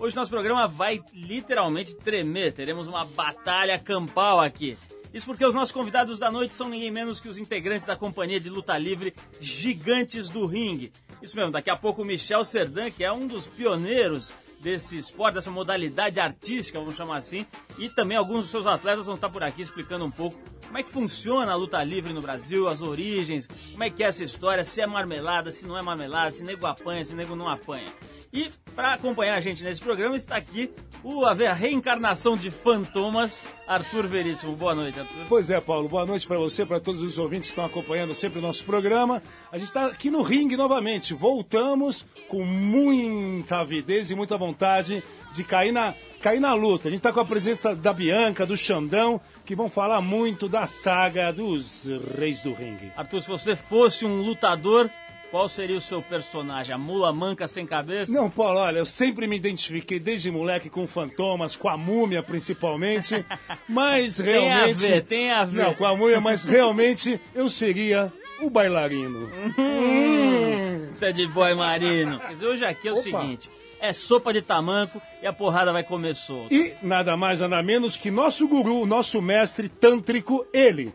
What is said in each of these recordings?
Hoje nosso programa vai literalmente tremer. Teremos uma batalha campal aqui. Isso porque os nossos convidados da noite são ninguém menos que os integrantes da companhia de luta livre Gigantes do Ringue. Isso mesmo, daqui a pouco o Michel Serdan, que é um dos pioneiros desse esporte, dessa modalidade artística, vamos chamar assim, e também alguns dos seus atletas vão estar por aqui explicando um pouco como é que funciona a luta livre no Brasil, as origens, como é que é essa história, se é marmelada, se não é marmelada, se nego apanha, se nego não apanha. E para acompanhar a gente nesse programa está aqui o a reencarnação de Fantomas, Arthur Veríssimo. Boa noite, Arthur. Pois é, Paulo. Boa noite para você, para todos os ouvintes que estão acompanhando sempre o nosso programa. A gente está aqui no ringue novamente. Voltamos com muita avidez e muita vontade de cair na, cair na luta. A gente está com a presença da Bianca, do Xandão, que vão falar muito da saga dos Reis do Ringue. Arthur, se você fosse um lutador, qual seria o seu personagem? A mula manca sem cabeça? Não, Paulo, olha, eu sempre me identifiquei desde moleque com fantomas, com a múmia principalmente, mas realmente... Tem a ver, tem a ver. Não, com a múmia, mas realmente eu seria o bailarino. Hum, tá de boy marino. Mas hoje aqui é o Opa. seguinte, é sopa de tamanco e a porrada vai comer solto. E nada mais, nada menos que nosso guru, nosso mestre tântrico, ele,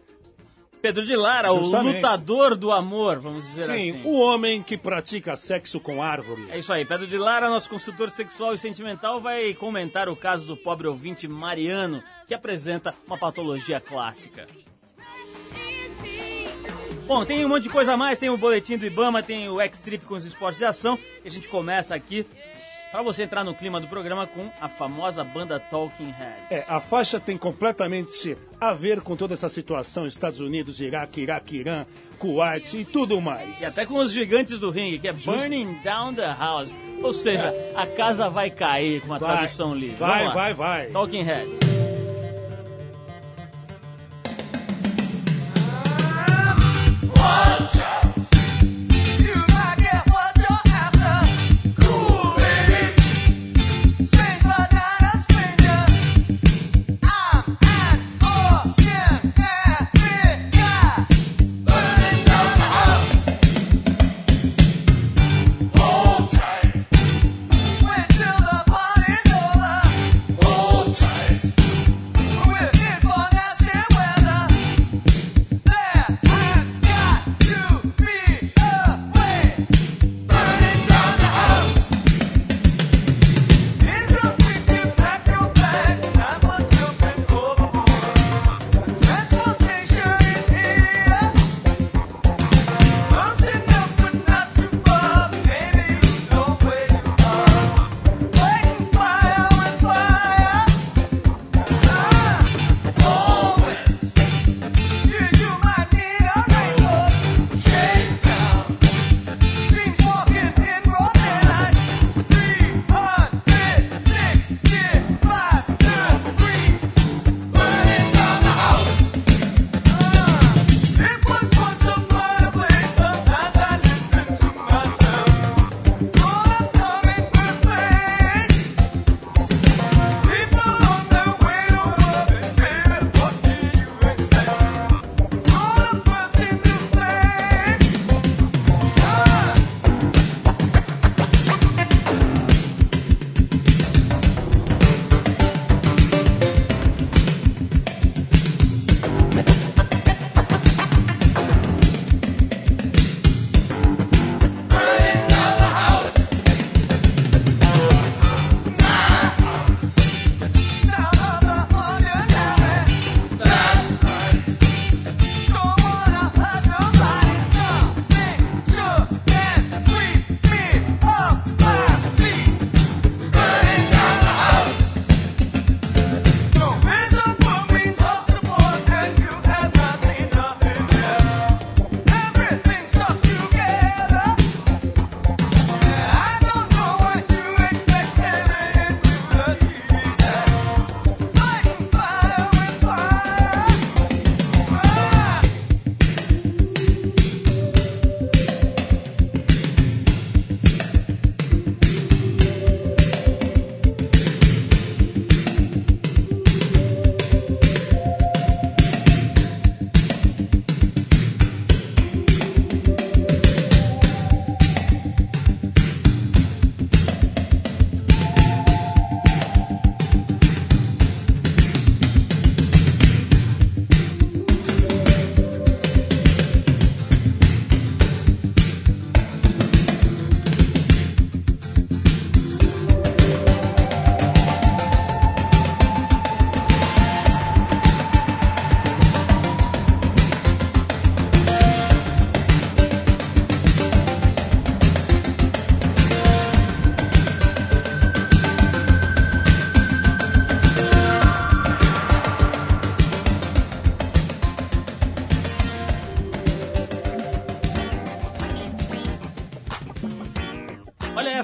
Pedro de Lara, Justamente. o lutador do amor, vamos dizer Sim, assim. Sim, o homem que pratica sexo com árvores. É isso aí, Pedro de Lara, nosso consultor sexual e sentimental, vai comentar o caso do pobre ouvinte Mariano, que apresenta uma patologia clássica. Bom, tem um monte de coisa a mais, tem o boletim do Ibama, tem o X-Trip com os esportes de ação, e a gente começa aqui para você entrar no clima do programa com a famosa banda Talking Heads. É, a faixa tem completamente a ver com toda essa situação, Estados Unidos, Iraque, Iraque, Irã, Kuwait e tudo mais. E até com os gigantes do ringue, que é Burning Down the House. Ou seja, é. a casa vai cair com vai, tradução livre. Vai, vai, vai. Talking Heads.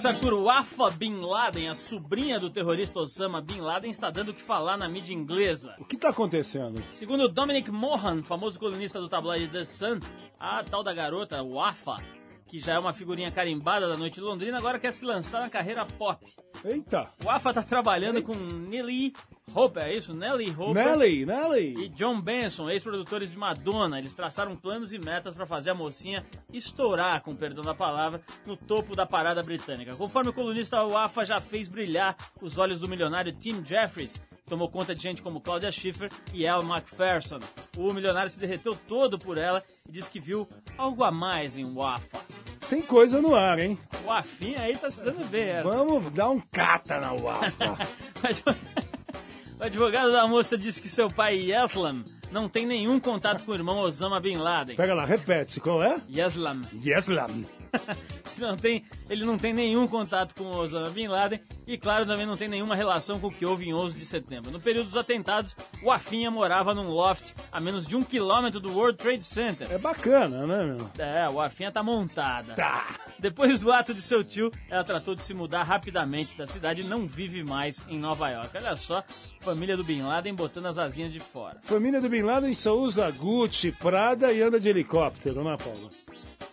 Arthur, Wafa Bin Laden, a sobrinha do terrorista Osama Bin Laden, está dando o que falar na mídia inglesa. O que está acontecendo? Segundo Dominic Mohan, famoso colunista do tabloide The Sun, a tal da garota, Wafa, que já é uma figurinha carimbada da noite londrina, agora quer se lançar na carreira pop. Eita! O AFA tá trabalhando Eita. com Nelly Hopper, é isso? Nelly Hopper. Nelly, Nelly. E John Benson, ex-produtores de Madonna. Eles traçaram planos e metas para fazer a mocinha estourar, com perdão da palavra, no topo da parada britânica. Conforme o colunista, o AFA já fez brilhar os olhos do milionário Tim Jeffries, tomou conta de gente como Claudia Schiffer e Elle Macpherson. O milionário se derreteu todo por ela e disse que viu algo a mais em Wafa. Tem coisa no ar, hein? O Afinha aí tá se dando bem. É. Vamos dar um cata na Wafa. Mas, o advogado da moça disse que seu pai, Yeslam, não tem nenhum contato com o irmão Osama Bin Laden. Pega lá, repete, qual é? Yeslam. Yeslam. não tem, ele não tem nenhum contato com Osama Bin Laden e, claro, também não tem nenhuma relação com o que houve em 11 de setembro. No período dos atentados, o Afinha morava num loft a menos de um quilômetro do World Trade Center. É bacana, né, meu? É, o Afinha tá montada. Tá. Depois do ato de seu tio, ela tratou de se mudar rapidamente da cidade e não vive mais em Nova York. Olha só, família do Bin Laden botando as asinhas de fora. Família do Bin Laden só usa Gucci, Prada e anda de helicóptero, né, Paulo?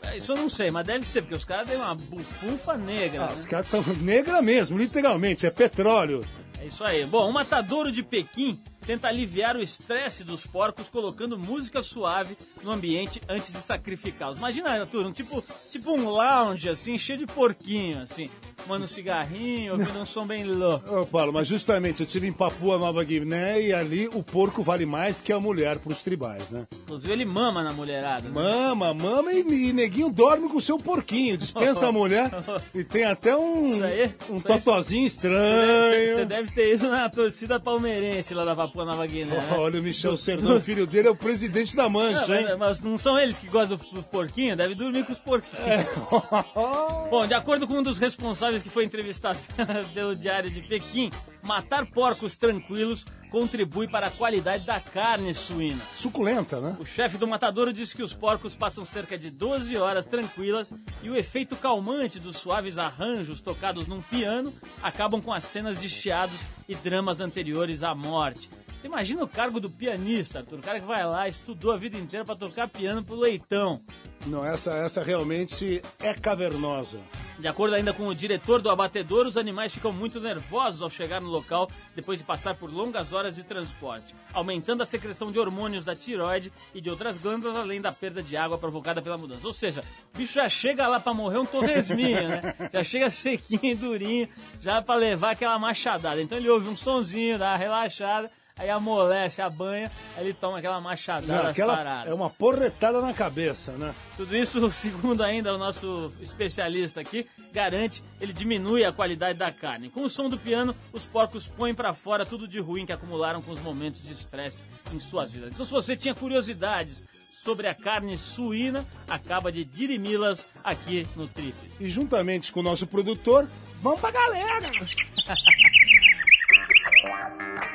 É, isso eu não sei, mas deve ser, porque os caras têm uma bufufa negra. Ah, né? Os caras estão negra mesmo, literalmente, é petróleo. É isso aí. Bom, um matadouro de Pequim tenta aliviar o estresse dos porcos colocando música suave no ambiente antes de sacrificá-los. Imagina, Arthur, um tipo, tipo um lounge, assim, cheio de porquinho, assim, fumando um cigarrinho, ouvindo um som bem louco. Ô, Paulo, mas justamente, eu tive em Papua Nova Guiné e ali o porco vale mais que a mulher pros tribais, né? Inclusive ele mama na mulherada. Né? Mama, mama e, e neguinho dorme com o seu porquinho, dispensa a mulher e tem até um, aí, um totozinho estranho. Você deve, deve ter ido na torcida palmeirense lá da Papua Papua Nova Guiné. Né? Olha, o Michel Serdão, filho dele, é o presidente da Mancha, não, hein? Mas não são eles que gostam dos porquinhos, deve dormir com os porquinhos. É. Bom, de acordo com um dos responsáveis que foi entrevistado pelo Diário de Pequim, matar porcos tranquilos contribui para a qualidade da carne suína. Suculenta, né? O chefe do matadouro disse que os porcos passam cerca de 12 horas tranquilas e o efeito calmante dos suaves arranjos tocados num piano acabam com as cenas de chiados e dramas anteriores à morte. Você imagina o cargo do pianista, Arthur? O cara que vai lá, estudou a vida inteira para tocar piano pro leitão. Não, essa, essa realmente é cavernosa. De acordo ainda com o diretor do abatedor, os animais ficam muito nervosos ao chegar no local depois de passar por longas horas de transporte, aumentando a secreção de hormônios da tiroide e de outras glândulas, além da perda de água provocada pela mudança. Ou seja, o bicho já chega lá para morrer um torresminho, né? Já chega sequinho e durinho, já para levar aquela machadada. Então ele ouve um sonzinho, dá uma relaxada aí amolece a banha, aí ele toma aquela machadada Não, aquela sarada. É uma porretada na cabeça, né? Tudo isso, segundo ainda o nosso especialista aqui, garante, ele diminui a qualidade da carne. Com o som do piano, os porcos põem para fora tudo de ruim que acumularam com os momentos de estresse em suas vidas. Então se você tinha curiosidades sobre a carne suína, acaba de dirimi-las aqui no Trip. E juntamente com o nosso produtor, vamos pra galera!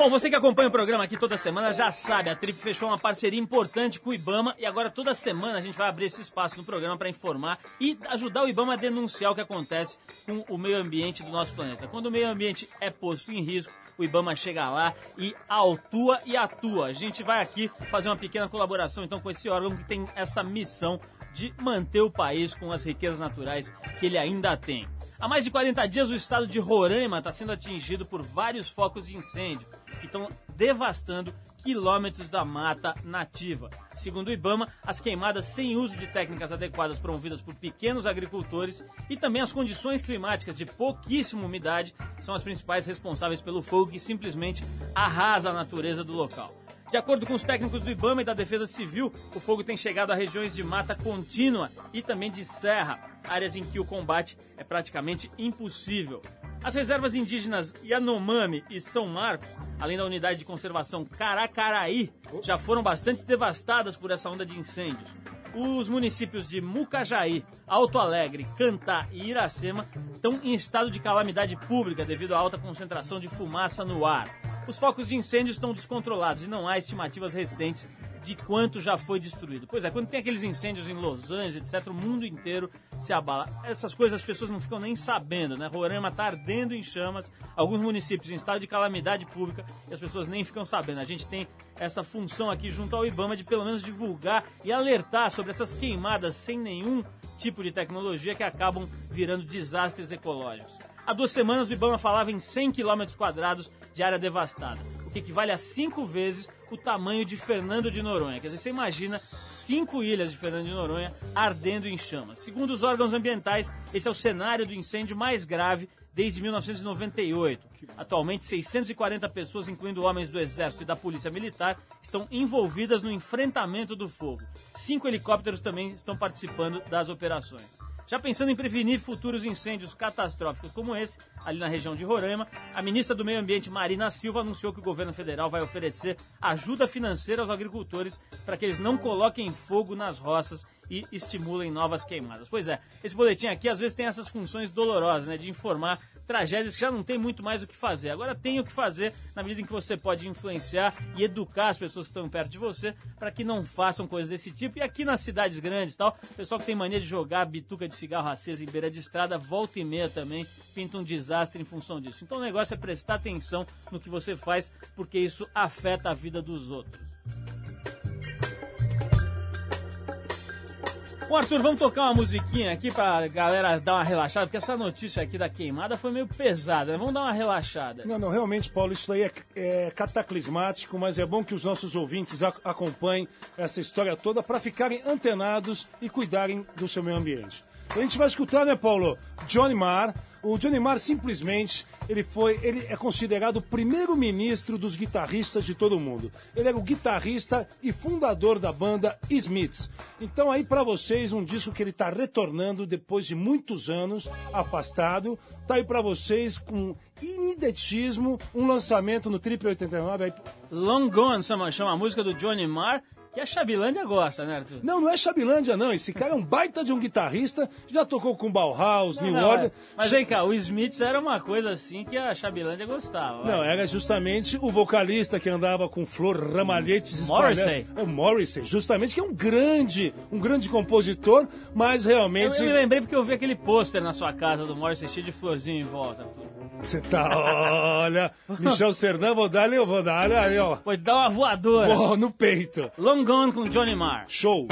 Bom, você que acompanha o programa aqui toda semana já sabe, a Trip fechou uma parceria importante com o Ibama e agora toda semana a gente vai abrir esse espaço no programa para informar e ajudar o Ibama a denunciar o que acontece com o meio ambiente do nosso planeta. Quando o meio ambiente é posto em risco, o Ibama chega lá e autua e atua. A gente vai aqui fazer uma pequena colaboração então com esse órgão que tem essa missão de manter o país com as riquezas naturais que ele ainda tem. Há mais de 40 dias, o estado de Roraima está sendo atingido por vários focos de incêndio que estão devastando quilômetros da mata nativa. Segundo o Ibama, as queimadas sem uso de técnicas adequadas promovidas por pequenos agricultores e também as condições climáticas de pouquíssima umidade são as principais responsáveis pelo fogo que simplesmente arrasa a natureza do local. De acordo com os técnicos do IBAMA e da Defesa Civil, o fogo tem chegado a regiões de mata contínua e também de serra, áreas em que o combate é praticamente impossível. As reservas indígenas Yanomami e São Marcos, além da unidade de conservação Caracaraí, já foram bastante devastadas por essa onda de incêndios. Os municípios de Mucajaí, Alto Alegre, Cantá e Iracema estão em estado de calamidade pública devido à alta concentração de fumaça no ar. Os focos de incêndio estão descontrolados e não há estimativas recentes de quanto já foi destruído. Pois é, quando tem aqueles incêndios em Los Angeles, etc., o mundo inteiro se abala. Essas coisas as pessoas não ficam nem sabendo, né? Roraima está ardendo em chamas, alguns municípios em estado de calamidade pública e as pessoas nem ficam sabendo. A gente tem essa função aqui junto ao IBAMA de pelo menos divulgar e alertar sobre essas queimadas sem nenhum tipo de tecnologia que acabam virando desastres ecológicos. Há duas semanas o IBAMA falava em 100 km quadrados de área devastada, o que equivale a cinco vezes o tamanho de Fernando de Noronha. Quer dizer, você imagina cinco ilhas de Fernando de Noronha ardendo em chamas. Segundo os órgãos ambientais, esse é o cenário do incêndio mais grave desde 1998. Atualmente, 640 pessoas, incluindo homens do Exército e da Polícia Militar, estão envolvidas no enfrentamento do fogo. Cinco helicópteros também estão participando das operações. Já pensando em prevenir futuros incêndios catastróficos como esse, ali na região de Roraima, a ministra do Meio Ambiente, Marina Silva, anunciou que o governo federal vai oferecer ajuda financeira aos agricultores para que eles não coloquem fogo nas roças e estimulem novas queimadas. Pois é, esse boletim aqui às vezes tem essas funções dolorosas, né, de informar tragédias que já não tem muito mais o que fazer. Agora tem o que fazer na medida em que você pode influenciar e educar as pessoas que estão perto de você para que não façam coisas desse tipo. E aqui nas cidades grandes tal, pessoal que tem mania de jogar bituca de cigarro acesa em beira de estrada, volta e meia também pinta um desastre em função disso. Então o negócio é prestar atenção no que você faz, porque isso afeta a vida dos outros. Bom, Arthur, vamos tocar uma musiquinha aqui pra galera dar uma relaxada, porque essa notícia aqui da queimada foi meio pesada, né? Vamos dar uma relaxada. Não, não, realmente, Paulo, isso aí é, é cataclismático, mas é bom que os nossos ouvintes acompanhem essa história toda para ficarem antenados e cuidarem do seu meio ambiente. A gente vai escutar, né, Paulo? Johnny Marr. O Johnny Marr simplesmente ele foi, ele é considerado o primeiro ministro dos guitarristas de todo mundo. Ele era o guitarrista e fundador da banda Smiths. Então aí para vocês um disco que ele está retornando depois de muitos anos afastado. Tá aí para vocês com ineditismo um lançamento no Triple 89 aí... Long Gone chama, chama a música do Johnny Marr que a Chabilândia gosta, né, Arthur? Não, não é Chabilândia, não. Esse cara é um baita de um guitarrista, já tocou com Bauhaus, não, New não, Order. É. Mas vem cá, o Smiths era uma coisa assim que a Chabilândia gostava. Não, era justamente o vocalista que andava com flor, ramalhetes Morrissey. É o Morrissey, justamente, que é um grande, um grande compositor, mas realmente... Eu, eu me lembrei porque eu vi aquele pôster na sua casa do Morrissey cheio de florzinho em volta, Arthur. Você tá, olha, Michel Sernan, vou dar ali, eu vou dar, ali, ó. Pode dar uma voadora. Oh, no peito. Long Gone com Johnny Marr. Show.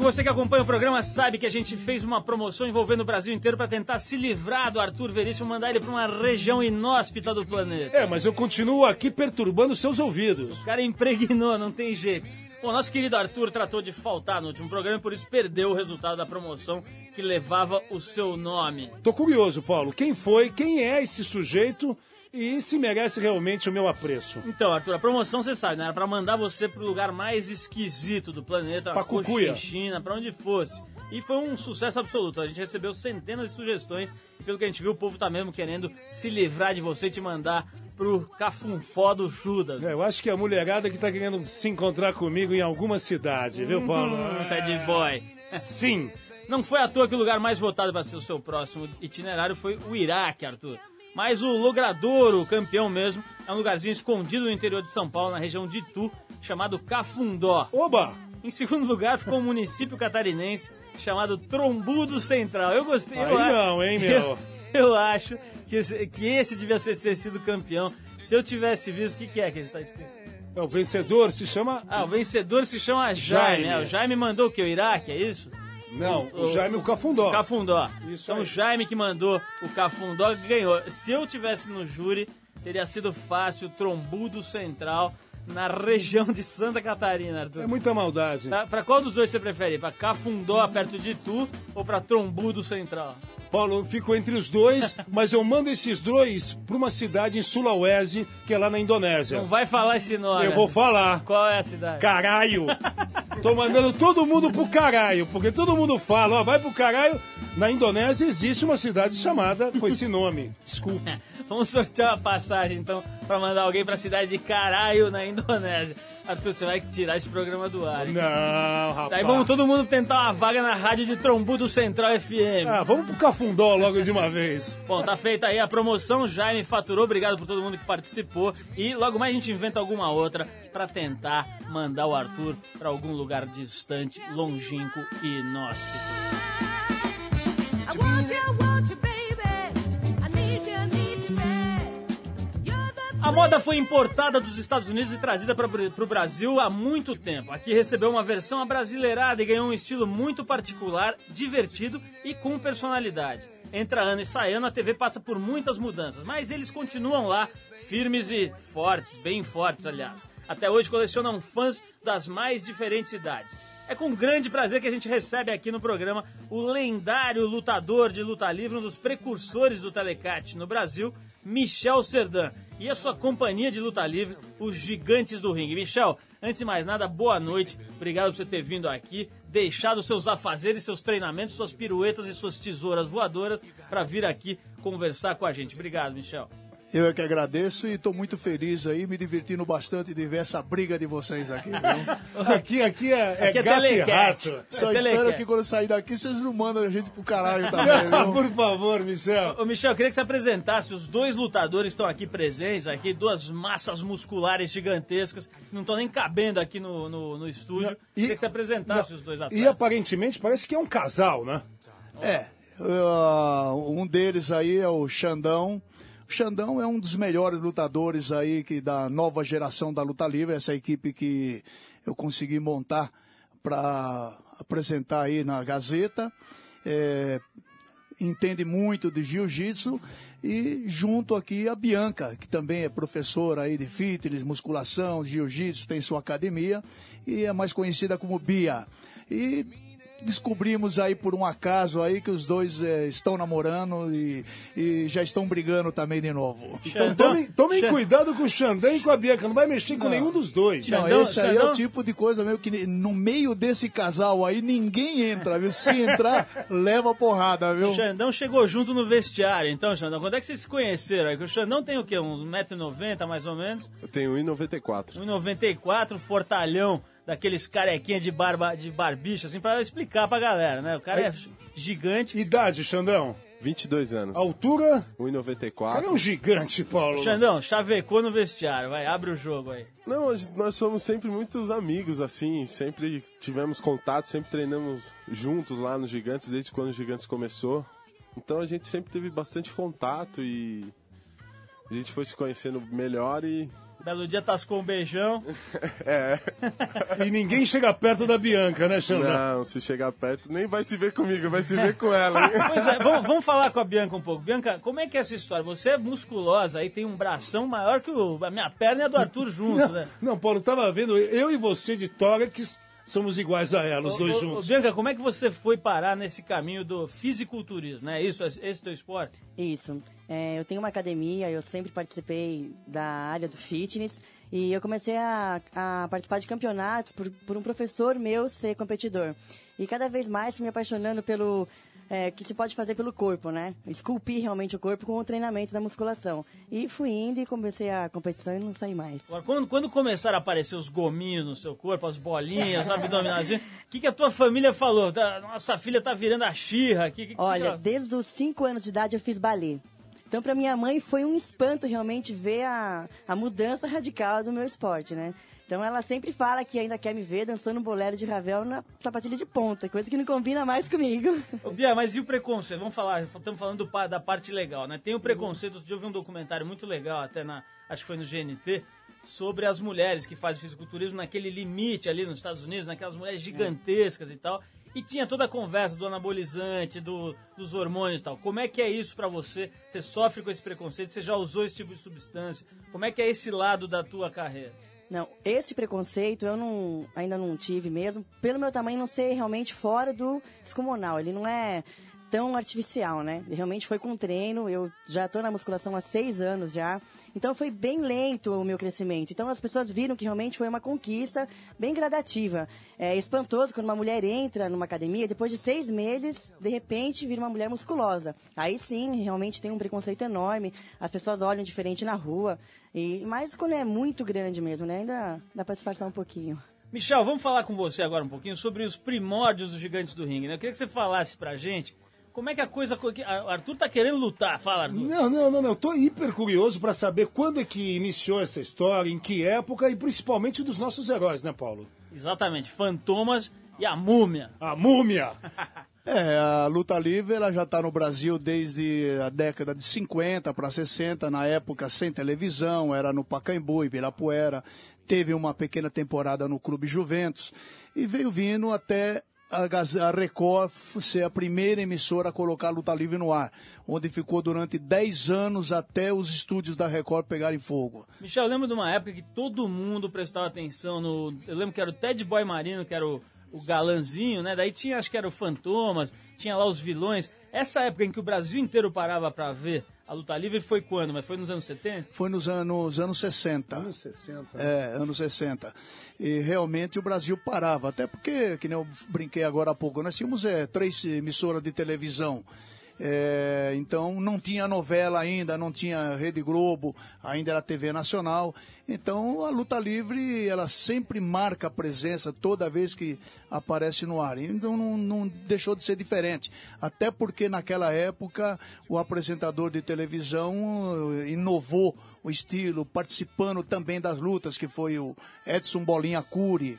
Amigo, você que acompanha o programa sabe que a gente fez uma promoção envolvendo o Brasil inteiro para tentar se livrar do Arthur Veríssimo, mandar ele para uma região inóspita do planeta. É, mas eu continuo aqui perturbando seus ouvidos. O cara impregnou, não tem jeito. Bom, nosso querido Arthur tratou de faltar no último programa e por isso perdeu o resultado da promoção que levava o seu nome. Tô curioso, Paulo. Quem foi? Quem é esse sujeito? E se merece realmente o meu apreço? Então, Arthur, a promoção você sabe, né? Era pra mandar você pro lugar mais esquisito do planeta, pra Cucuia. China, pra onde fosse. E foi um sucesso absoluto. A gente recebeu centenas de sugestões. Pelo que a gente viu, o povo tá mesmo querendo se livrar de você e te mandar pro cafunfó do Judas. É, eu acho que é a mulherada que tá querendo se encontrar comigo em alguma cidade, viu, Paulo? Hum, tá de boy. Sim. Não foi à toa que o lugar mais votado para ser o seu próximo itinerário foi o Iraque, Arthur. Mas o Logradouro, o campeão mesmo, é um lugarzinho escondido no interior de São Paulo, na região de Itu, chamado Cafundó. Oba! Em segundo lugar ficou um município catarinense chamado Trombudo Central. Eu gostei. Aí eu, não, hein, meu? Eu, eu acho que esse, que esse devia ser, ter sido campeão. Se eu tivesse visto, o que, que é que ele está escrito? É, o vencedor se chama. Ah, o vencedor se chama Jaime. Jaime. É, o Jaime mandou o que? O Iraque, é isso? Não, o, Jaime o Cafundó. Cafundó. Isso então aí. o Jaime que mandou o Cafundó ganhou. Se eu tivesse no júri, teria sido fácil, trombudo central na região de Santa Catarina, Arthur. É muita maldade. Pra, pra qual dos dois você prefere? Pra Cafundó, perto de Tu, ou pra Trombudo Central? Paulo, eu fico entre os dois, mas eu mando esses dois pra uma cidade em Sulawesi, que é lá na Indonésia. Não vai falar esse nome. Eu vou falar. Qual é a cidade? Caralho! Tô mandando todo mundo pro caralho, porque todo mundo fala, ó, vai pro caralho. Na Indonésia existe uma cidade chamada com esse nome. Desculpa. Vamos sortear uma passagem, então, pra mandar alguém pra cidade de Caralho, na Indonésia. Arthur, você vai tirar esse programa do ar, hein? Não, rapaz. Daí vamos todo mundo tentar uma vaga na rádio de Trombudo Central FM. Ah, vamos pro Cafundó logo de uma vez. Bom, tá feita aí a promoção, Jaime faturou, obrigado por todo mundo que participou. E logo mais a gente inventa alguma outra pra tentar mandar o Arthur pra algum lugar distante, longínquo e inóspito. A moda foi importada dos Estados Unidos e trazida para o Brasil há muito tempo. Aqui recebeu uma versão abrasileirada e ganhou um estilo muito particular, divertido e com personalidade. Entra ano e sai ano, a TV passa por muitas mudanças, mas eles continuam lá, firmes e fortes, bem fortes, aliás. Até hoje colecionam fãs das mais diferentes idades. É com grande prazer que a gente recebe aqui no programa o lendário lutador de luta livre, um dos precursores do Telecate no Brasil, Michel Serdan. E a sua companhia de luta livre, os Gigantes do Ringue. Michel, antes de mais nada, boa noite. Obrigado por você ter vindo aqui, deixado seus afazeres, seus treinamentos, suas piruetas e suas tesouras voadoras para vir aqui conversar com a gente. Obrigado, Michel. Eu é que agradeço e estou muito feliz aí, me divertindo bastante de ver essa briga de vocês aqui, viu? Aqui, aqui é, é Aqui é gato e rato. Só É espero que quando sair daqui vocês não mandam a gente pro caralho também, Ah, viu? Por favor, Michel. Ô, Michel, eu queria que você apresentasse. Os dois lutadores estão aqui presentes, aqui, duas massas musculares gigantescas, que não estão nem cabendo aqui no, no, no estúdio. E- queria que você apresentasse os dois atletas. E aparentemente parece que é um casal, né? É, uh, um deles aí é o Xandão. Xandão é um dos melhores lutadores aí que da nova geração da luta livre, essa equipe que eu consegui montar para apresentar aí na Gazeta. É, entende muito de jiu-jitsu e junto aqui a Bianca, que também é professora aí de fitness, musculação, jiu-jitsu, tem sua academia e é mais conhecida como Bia. E descobrimos aí por um acaso aí que os dois eh, estão namorando e, e já estão brigando também de novo. Então tomem, tomem cuidado com o Xandão e com a Bianca. Não vai mexer com nenhum dos dois. Não, Xandão- esse aí é Xandão- o tipo de coisa mesmo que no meio desse casal aí ninguém entra, viu? Se entrar, leva porrada, viu? O Xandão chegou junto no vestiário, então, Xandão, quando é que vocês se conheceram? É o Xandão tem o quê? Uns 1,90m mais ou menos? Eu tenho 1,94. 1,94, fortalhão, daqueles carequinha de barba, de barbicha, assim, pra explicar pra galera, né? O cara é gigante. Idade, Xandão. 22 anos. Altura. O cara é 1,94. um gigante, Paulo. Xandão, chavecou no vestiário, vai, abre o jogo aí. Não, nós somos sempre muitos amigos, assim. Sempre tivemos contato, sempre treinamos juntos lá nos Gigantes, desde quando os Gigantes começou. Então a gente sempre teve bastante contato e a gente foi se conhecendo melhor e Belo dia tascou um beijão. E ninguém chega perto da Bianca, né, Xandão? Não, se chegar perto, nem vai se ver comigo, vai se ver com ela. hein? Pois é, vamos, vamos falar com a Bianca um pouco. Bianca, como é que é essa história? Você é musculosa, aí tem um bração maior que o- a minha perna e a do Arthur juntos, Não, né? não, Paulo, tava vendo, eu e você de tórax somos iguais a ela, os dois ô, juntos. ô, Bianca, como é que você foi parar nesse caminho do fisiculturismo, né? Isso, esse teu esporte? Isso. É, eu tenho uma academia, eu sempre participei da área do fitness e eu comecei a, a participar de campeonatos por, por um professor meu ser competidor. E cada vez mais fui me apaixonando pelo é, que se pode fazer pelo corpo, né? Esculpir realmente o corpo com o treinamento da musculação. E fui indo e comecei a competição e não saí mais. Agora, quando, quando começaram a aparecer os gominhos no seu corpo, as bolinhas, abdominais, o que, que a tua família falou? Tá, Nossa filha tá virando a xirra. Que, que, que- Olha, desde os 5 anos de idade eu fiz balé. Então, para minha mãe, foi um espanto realmente ver a, a mudança radical do meu esporte, né? Então, ela sempre fala que ainda quer me ver dançando um bolero de Ravel na sapatilha de ponta, coisa que não combina mais comigo. Ô, Bia, mas e o preconceito? Vamos falar, estamos falando do da parte legal, né? Tem o preconceito, outro dia eu vi um documentário muito legal, até na, acho que foi no GNT, sobre as mulheres que fazem fisiculturismo naquele limite ali nos Estados Unidos, naquelas mulheres gigantescas e tal. E tinha toda a conversa do anabolizante, do, dos hormônios e tal. Como é que é isso pra você? Você sofre com esse preconceito? Você já usou esse tipo de substância? Como é que é esse lado da tua carreira? Não, esse preconceito eu não, ainda não tive mesmo, pelo meu tamanho não ser realmente fora do descomunal. Ele não é tão artificial, né? Realmente foi com treino, eu já estou na musculação há seis anos já, então foi bem lento o meu crescimento. Então as pessoas viram que realmente foi uma conquista bem gradativa. É espantoso quando uma mulher entra numa academia, depois de seis meses, de repente vira uma mulher musculosa. Aí sim, realmente tem um preconceito enorme, as pessoas olham diferente na rua, e, mas quando é muito grande mesmo, né? Ainda dá para disfarçar um pouquinho. Michel, vamos falar com você agora um pouquinho sobre os primórdios dos gigantes do ringue, né? Eu queria que você falasse pra gente como é que a coisa. Arthur tá querendo lutar. Fala, Arthur. Não, não, não, não. Eu tô hiper curioso pra saber quando é que iniciou essa história, em que época e principalmente dos nossos heróis, né, Paulo? Exatamente, Fantomas e a Múmia. A múmia! É, a luta livre ela já está no Brasil desde a década de 50 para 60, na época sem televisão, era no Pacaembu, Ibirapuera, teve uma pequena temporada no Clube Juventus e veio vindo até a, Record ser a primeira emissora a colocar a luta livre no ar, onde ficou durante 10 anos até os estúdios da Record pegarem fogo. Michel, eu lembro de uma época que todo mundo prestava atenção no. Eu lembro que era o Ted Boy Marino, que era o, o galanzinho, né? Daí tinha, acho que era o Fantomas, tinha lá os vilões. Essa época em que o Brasil inteiro parava pra ver a luta livre foi quando? Mas foi nos anos 70? Foi nos anos, anos 60. Anos 60. É, anos 60. E realmente o Brasil parava, até porque, que nem eu brinquei agora há pouco, nós tínhamos é, três emissoras de televisão. É, então não tinha novela ainda, não tinha Rede Globo, ainda era TV Nacional. Então a luta livre ela sempre marca a presença toda vez que aparece no ar. Então não, não deixou de ser diferente. Até porque naquela época o apresentador de televisão eh, inovou o estilo, participando também das lutas, que foi o Edson Bolinha Cury.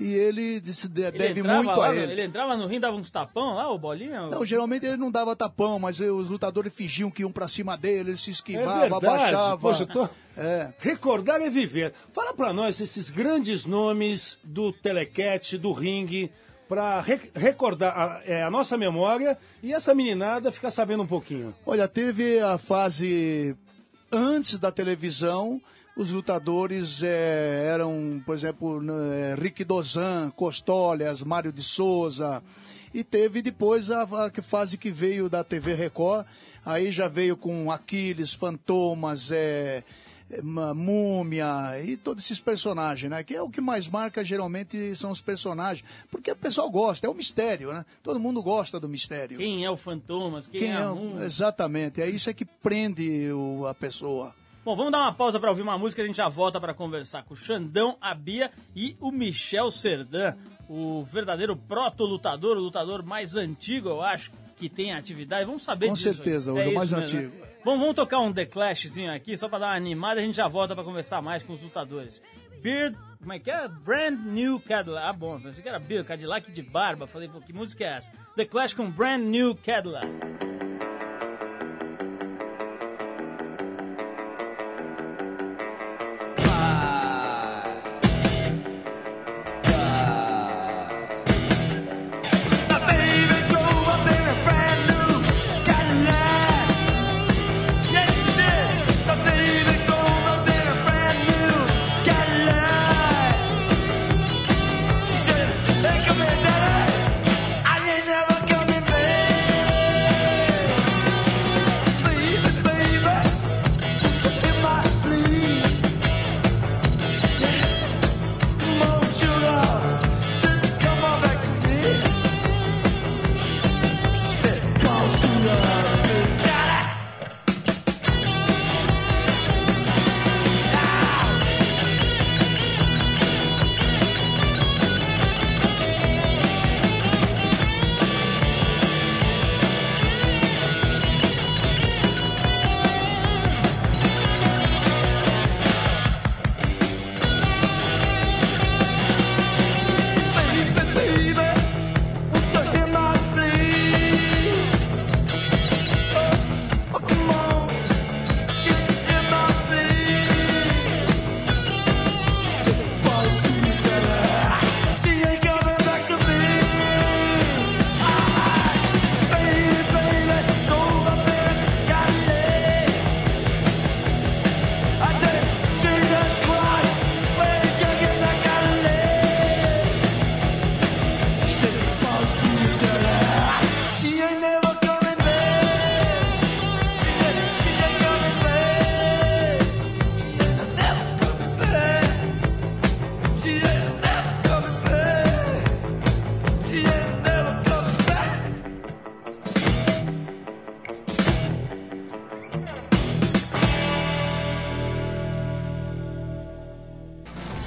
E ele disse, de- Ele deve entrava muito a no- ele. ele entrava no ringue, dava uns tapão lá, o Bolinha? Não, geralmente ele não dava tapão, mas os lutadores fingiam que iam pra cima dele, ele se É esquivava, verdade. abaixava. Poxa, eu tô... É. Recordar é viver. Fala pra nós esses grandes nomes do telecat, do ringue, pra re- recordar a, é, a nossa memória e essa meninada ficar sabendo um pouquinho. Olha, teve a fase antes da televisão, os lutadores eh, eram, por exemplo, né, Rick Dozan, Costolias, Mário de Souza. E teve depois a, a fase que veio da TV Record, aí já veio com Aquiles, Fantomas, eh, Ma- Múmia e todos esses personagens, né? Que é o que mais marca geralmente são os personagens, porque o pessoal gosta, é o mistério, né? Todo mundo gosta do mistério. Quem é o Fantomas? Quem, Quem é é o- Múmia? Exatamente, é isso é que prende o- a pessoa. Bom, vamos dar uma pausa pra ouvir uma música, a gente já volta pra conversar com o Xandão, a Bia e o Michel Serdan, o verdadeiro proto-lutador, o lutador mais antigo, eu acho, que tem atividade. Vamos saber Com disso. aí. certeza, o É isso mais mesmo, né? antigo. Bom, vamos tocar um The Clashzinho aqui, só pra dar uma animada, a gente já volta pra conversar mais com os lutadores. Beard, como é que é? Brand New Cadillac. Ah, bom, pensei que era Beard, Cadillac de barba. Falei, pô, que música é essa? The Clash com Brand New Cadillac.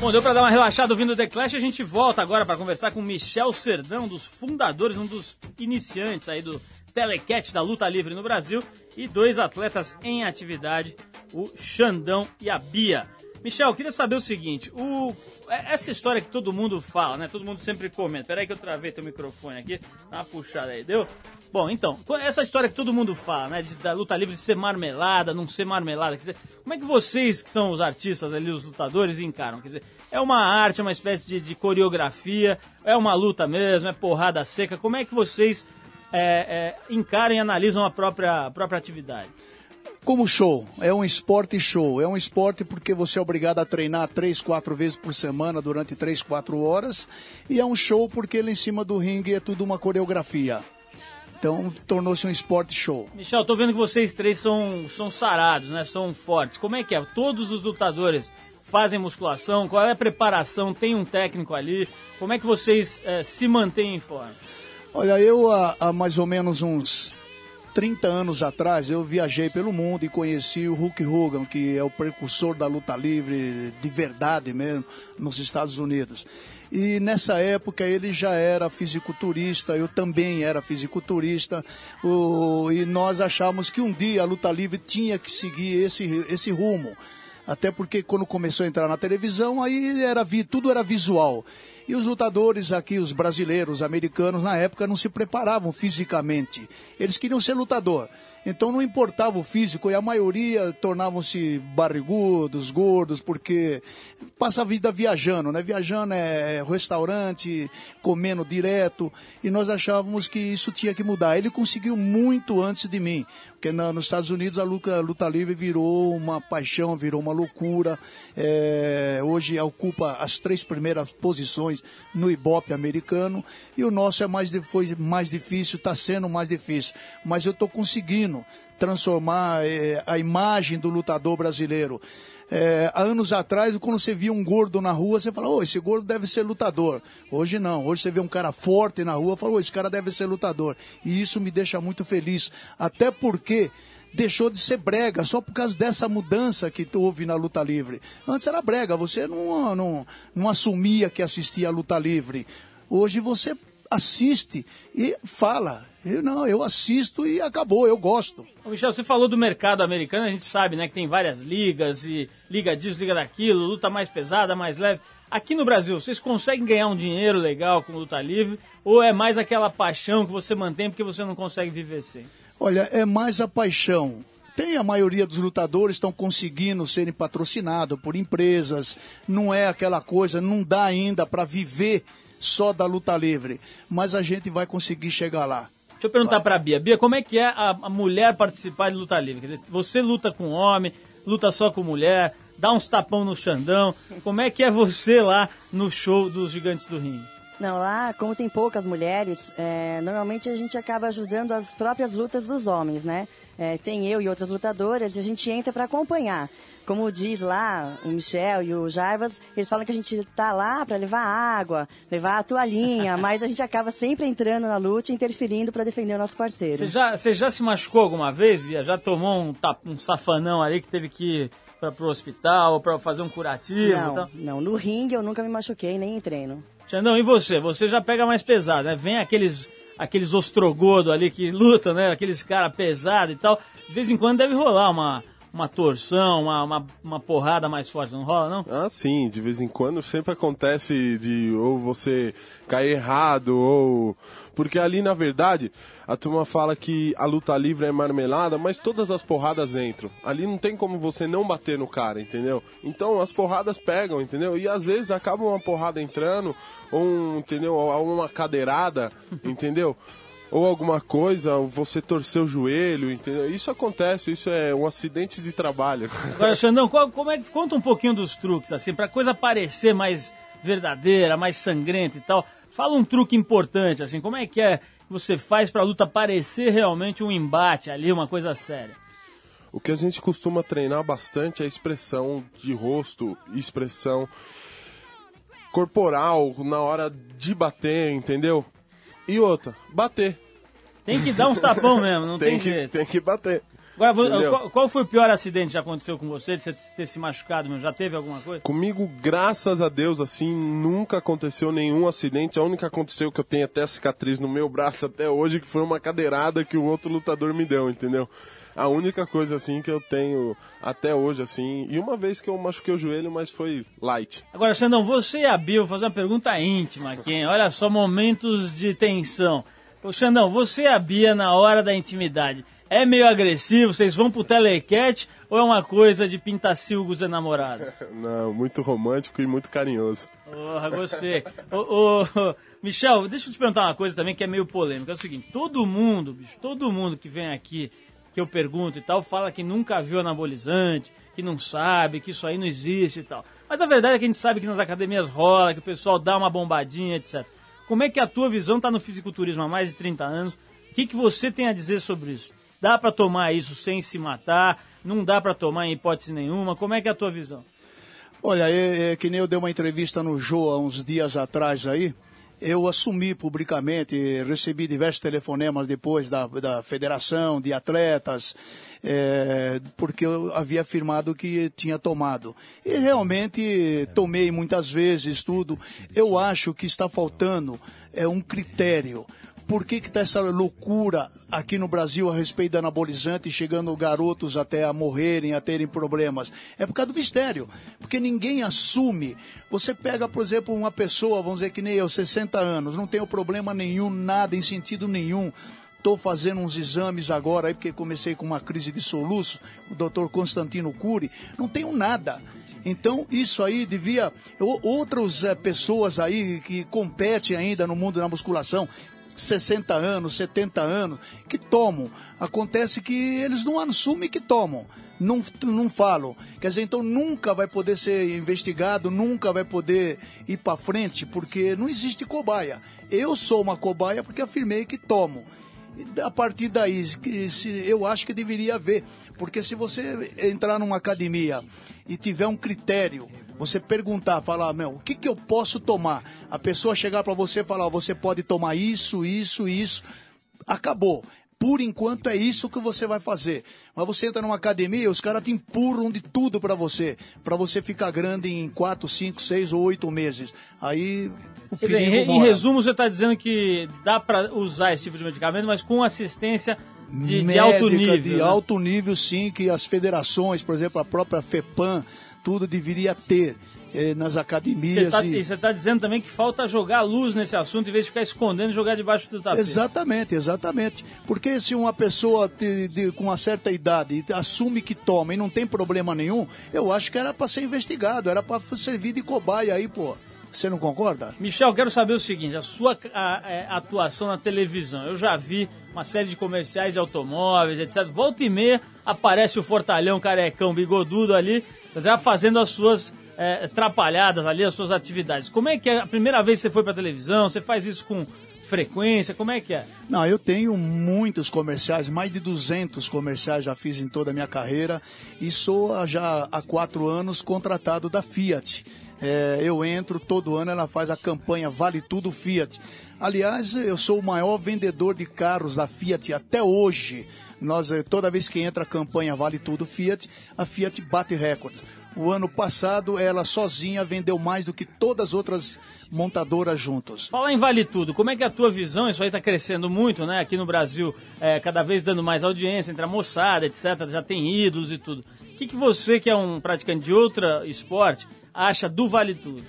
Bom, deu pra dar uma relaxada ouvindo The Clash. A gente volta agora para conversar com Michel Serdão, dos fundadores, um dos iniciantes aí do Telecat da luta livre no Brasil e dois atletas em atividade, o Xandão e a Bia. Michel, queria saber o seguinte, o, é- essa história que todo mundo fala, né? Todo mundo sempre comenta. Peraí que eu travei teu microfone aqui, dá uma puxada aí, deu? Bom, então, essa história que todo mundo fala, né? de- da luta livre de ser marmelada, não ser marmelada. Quer dizer, como é que vocês, que são os artistas ali, os lutadores, encaram? Quer dizer, é uma arte, é uma espécie de, de coreografia, é uma luta mesmo, é porrada seca. Como é que vocês é, é, encaram e analisam a própria, a própria atividade? Como show, é um esporte show. É um esporte porque você é obrigado a treinar três, quatro vezes por semana durante três, quatro horas. E é um show porque lá em cima do ringue é tudo uma coreografia. Então tornou-se um esporte show. Michel, tô vendo que vocês três são, são sarados, né? São fortes. Como é que é? Todos os lutadores fazem musculação? Qual é a preparação? Tem um técnico ali? Como é que vocês eh, se mantêm em forma? Olha, eu há, há mais ou menos uns 30 anos atrás, eu viajei pelo mundo e conheci o Hulk Hogan, que é o precursor da luta livre de verdade mesmo, nos Estados Unidos. E nessa época ele já era fisiculturista, eu também era fisiculturista, o- e nós achamos que um dia a luta livre tinha que seguir esse, esse rumo. Até porque quando começou a entrar na televisão, aí era tudo era visual. E os lutadores aqui, os brasileiros, os americanos, na época não se preparavam fisicamente. Eles queriam ser lutador. Então não importava o físico e a maioria tornavam-se barrigudos, gordos, porque passa a vida viajando, né? Viajando é restaurante, comendo direto, e nós achávamos que isso tinha que mudar. Ele conseguiu muito antes de mim, porque na- nos Estados Unidos a luta, a luta livre virou uma paixão, virou uma loucura. É, hoje ocupa as três primeiras posições no Ibope americano, e o nosso é mais, foi mais difícil, está sendo mais difícil. Mas eu estou conseguindo transformar eh, a imagem do lutador brasileiro. É, há anos atrás, quando você via um gordo na rua, você fala, ô, esse gordo deve ser lutador. Hoje não, hoje você vê um cara forte na rua, fala, ô, esse cara deve ser lutador. E isso me deixa muito feliz, até porque deixou de ser brega, só por causa dessa mudança que houve na luta livre. Antes era brega, você não, não, não assumia que assistia a luta livre. Hoje você assiste e fala, eu não, eu assisto e acabou, eu gosto. Ô, Michel, você falou do mercado americano, a gente sabe, né, que tem várias ligas e liga disso, liga daquilo, luta mais pesada, mais leve. Aqui no Brasil, vocês conseguem ganhar um dinheiro legal com luta livre ou é mais aquela paixão que você mantém porque você não consegue viver sem? Olha, é mais a paixão. Tem a maioria dos lutadores estão conseguindo serem patrocinados por empresas. Não é aquela coisa, não dá ainda para viver só da luta livre. Mas a gente vai conseguir chegar lá. Deixa eu perguntar pra Bia. Bia, como é que é a, a mulher participar de luta livre? Quer dizer, você luta com homem, luta só com mulher, dá uns tapão no Xandão. Como é que é você lá no show dos Gigantes do Ringue? Não, lá, como tem poucas mulheres, é, normalmente a gente acaba ajudando as próprias lutas dos homens, né? É, tem eu e outras lutadoras e a gente entra para acompanhar. Como diz lá o Michel e o Jarbas, eles falam que a gente tá lá para levar água, levar a toalhinha, mas a gente acaba sempre entrando na luta e interferindo para defender o nosso parceiro. Você já, já se machucou alguma vez, Bia? Já tomou um, um safanão ali que teve que pra, pro hospital pra fazer um curativo e Não, tal? não, no ringue eu nunca me machuquei, nem em treino. Xandão, e você? Você já pega mais pesado, né? Vem aqueles, aqueles ostrogodo ali que lutam, né? Aqueles cara pesado e tal. De vez em quando deve rolar uma, uma torção, uma, uma, uma porrada mais forte, não rola, não? Ah, sim, de vez em quando sempre acontece de ou você cair errado, ou. Porque ali, na verdade, a turma fala que a luta livre é marmelada, mas todas as porradas entram. Ali não tem como você não bater no cara, entendeu? Então as porradas pegam, entendeu? E às vezes acaba uma porrada entrando, ou um, entendeu? Ou uma cadeirada, entendeu? Ou alguma coisa, ou você torceu o joelho, entendeu? Isso acontece, isso é um acidente de trabalho. Agora, Xandão, qual- como é que conta um pouquinho dos truques, assim, pra coisa parecer mais verdadeira, mais sangrenta e tal. Fala um truque importante, assim, como é que é que você faz pra luta parecer realmente um embate ali, uma coisa séria? O que a gente costuma treinar bastante é a expressão de rosto, expressão corporal na hora de bater, entendeu? E outra, bater. Tem que dar uns tapão mesmo, não tem, que, jeito. tem que bater. Agora, qual, qual foi o pior acidente que já aconteceu com você, de você ter se machucado mesmo? Já teve alguma coisa? Comigo, graças a Deus, assim, nunca aconteceu nenhum acidente. A única que aconteceu que eu tenho até cicatriz no meu braço até hoje, que foi uma cadeirada que o outro lutador me deu, entendeu? A única coisa, assim, que eu tenho até hoje, assim. E uma vez que eu machuquei o joelho, mas foi light. Agora, Xandão, você e a Bia, vou fazer uma pergunta íntima aqui, hein? Olha só, momentos de tensão. Ô, Xandão, você e a Bia na hora da intimidade, é meio agressivo? Vocês vão pro telecat ou é uma coisa de pintacilgos da namorada? Não, muito romântico e muito carinhoso. Porra, gostei. Ô, Michel, deixa eu te perguntar uma coisa também que é meio polêmica. É o seguinte, todo mundo, bicho, todo mundo que vem aqui, que eu pergunto e tal, fala que nunca viu anabolizante, que não sabe, que isso aí não existe e tal. Mas a verdade é que a gente sabe que nas academias rola, que o pessoal dá uma bombadinha, etc. Como é que a tua visão tá no fisiculturismo há mais de 30 anos? O que, que você tem a dizer sobre isso? Dá pra tomar isso sem se matar? Não dá pra tomar em hipótese nenhuma? Como é que é a tua visão? Olha, é, é que nem eu dei uma entrevista no Jô há uns dias atrás aí. Eu assumi publicamente, recebi diversos telefonemas depois da, da federação, de atletas, é, porque eu havia afirmado que tinha tomado. E realmente tomei muitas vezes tudo. Eu acho que está faltando é, um critério. Por que está essa loucura aqui no Brasil a respeito da anabolizante, chegando garotos até a morrerem, a terem problemas? É por causa do mistério. Porque ninguém assume. Você pega, por exemplo, uma pessoa, vamos dizer que nem eu, 60 anos, não tenho problema nenhum, nada, em sentido nenhum. Estou fazendo uns exames agora, aí, porque comecei com uma crise de soluço, o doutor Constantino Cury, não tenho nada. Então, isso aí devia. Outras eh, pessoas aí que competem ainda no mundo da musculação, 60 anos, 70 anos, que tomam. Acontece que eles não assumem que tomam. Não, não falam. Quer dizer, então nunca vai poder ser investigado, nunca vai poder ir para frente, porque não existe cobaia. Eu sou uma cobaia porque afirmei que tomo. A partir daí, eu acho que deveria haver. Porque se você entrar numa academia e tiver um critério, você perguntar, falar, meu, o que, que eu posso tomar? A pessoa chegar para você e falar, você pode tomar isso, isso, isso. Acabou. Por enquanto é isso que você vai fazer. Mas você entra numa academia, os caras te empurram de tudo para você, para você ficar grande em 4, 5, 6 ou 8 meses. Aí o Quer dizer, em, em resumo, você está dizendo que dá para usar esse tipo de medicamento, mas com assistência de, de médica, alto nível. De né? alto nível, sim, que as federações, por exemplo, a própria FEPAM, tudo deveria ter eh, nas Você academias. está e- dizendo também que falta jogar luz nesse assunto em vez de ficar escondendo e jogar debaixo do tapete. Exatamente, exatamente. Porque se uma pessoa de- de- com uma certa idade assume que toma e não tem problema nenhum, eu acho que era para ser investigado, era para servir de cobaia aí, pô. Você não concorda? Michel, quero saber o seguinte: a sua a- é, atuação na televisão. Eu já vi uma série de comerciais de automóveis, etc. Volta e meia aparece o Fortalhão carecão bigodudo ali, já fazendo as suas é, atrapalhadas ali, as suas atividades. Como é que é a primeira vez que você foi pra televisão? Você faz isso com frequência? Como é que é? Não, eu tenho muitos comerciais, mais de 200 comerciais já fiz em toda a minha carreira e sou já há quatro anos contratado da Fiat. É, eu entro todo ano, ela faz a campanha Vale Tudo Fiat. Aliás, eu sou o maior vendedor de carros da Fiat até hoje. Nós, eh, toda vez que entra a campanha Vale Tudo Fiat, a Fiat bate recorde. O ano passado, ela sozinha vendeu mais do que todas as outras montadoras juntos. Falar em Vale Tudo, como é que é a tua visão? Isso aí tá crescendo muito, né? Aqui no Brasil, é, cada vez dando mais audiência entre a moçada, etc. Já tem ídolos e tudo. O que, que você, que é um praticante de outro esporte, acha do Vale Tudo?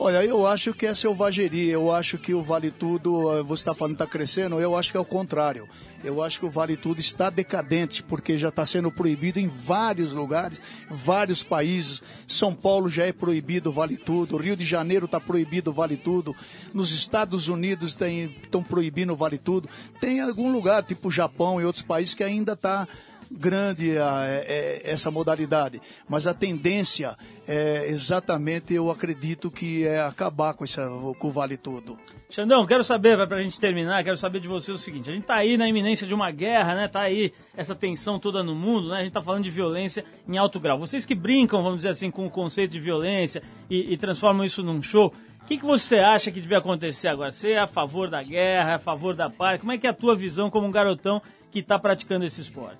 Olha, eu acho que é selvageria. Eu acho que o Vale Tudo, eh, você está falando está crescendo, eu acho que é o contrário. Eu acho que o Vale Tudo está decadente, porque já está sendo proibido em vários lugares, vários países. São Paulo já é proibido o Vale Tudo, Rio de Janeiro está proibido o Vale Tudo, nos Estados Unidos estão proibindo o Vale Tudo. Tem algum lugar, tipo Japão e outros países, que ainda está grande a, é, é, essa modalidade, mas a tendência é exatamente, eu acredito que é acabar com, essa, com o Vale Tudo. Xandão, quero saber, pra gente terminar, quero saber de você o seguinte, a gente tá aí na iminência de uma guerra, né, tá aí essa tensão toda no mundo, né, a gente tá falando de violência em alto grau. Vocês que brincam, vamos dizer assim, com o conceito de violência e, e transformam isso num show, o que, que você acha que devia acontecer agora? Você é a favor da guerra, é a favor da paz? Como é que é a tua visão como um garotão que tá praticando esse esporte?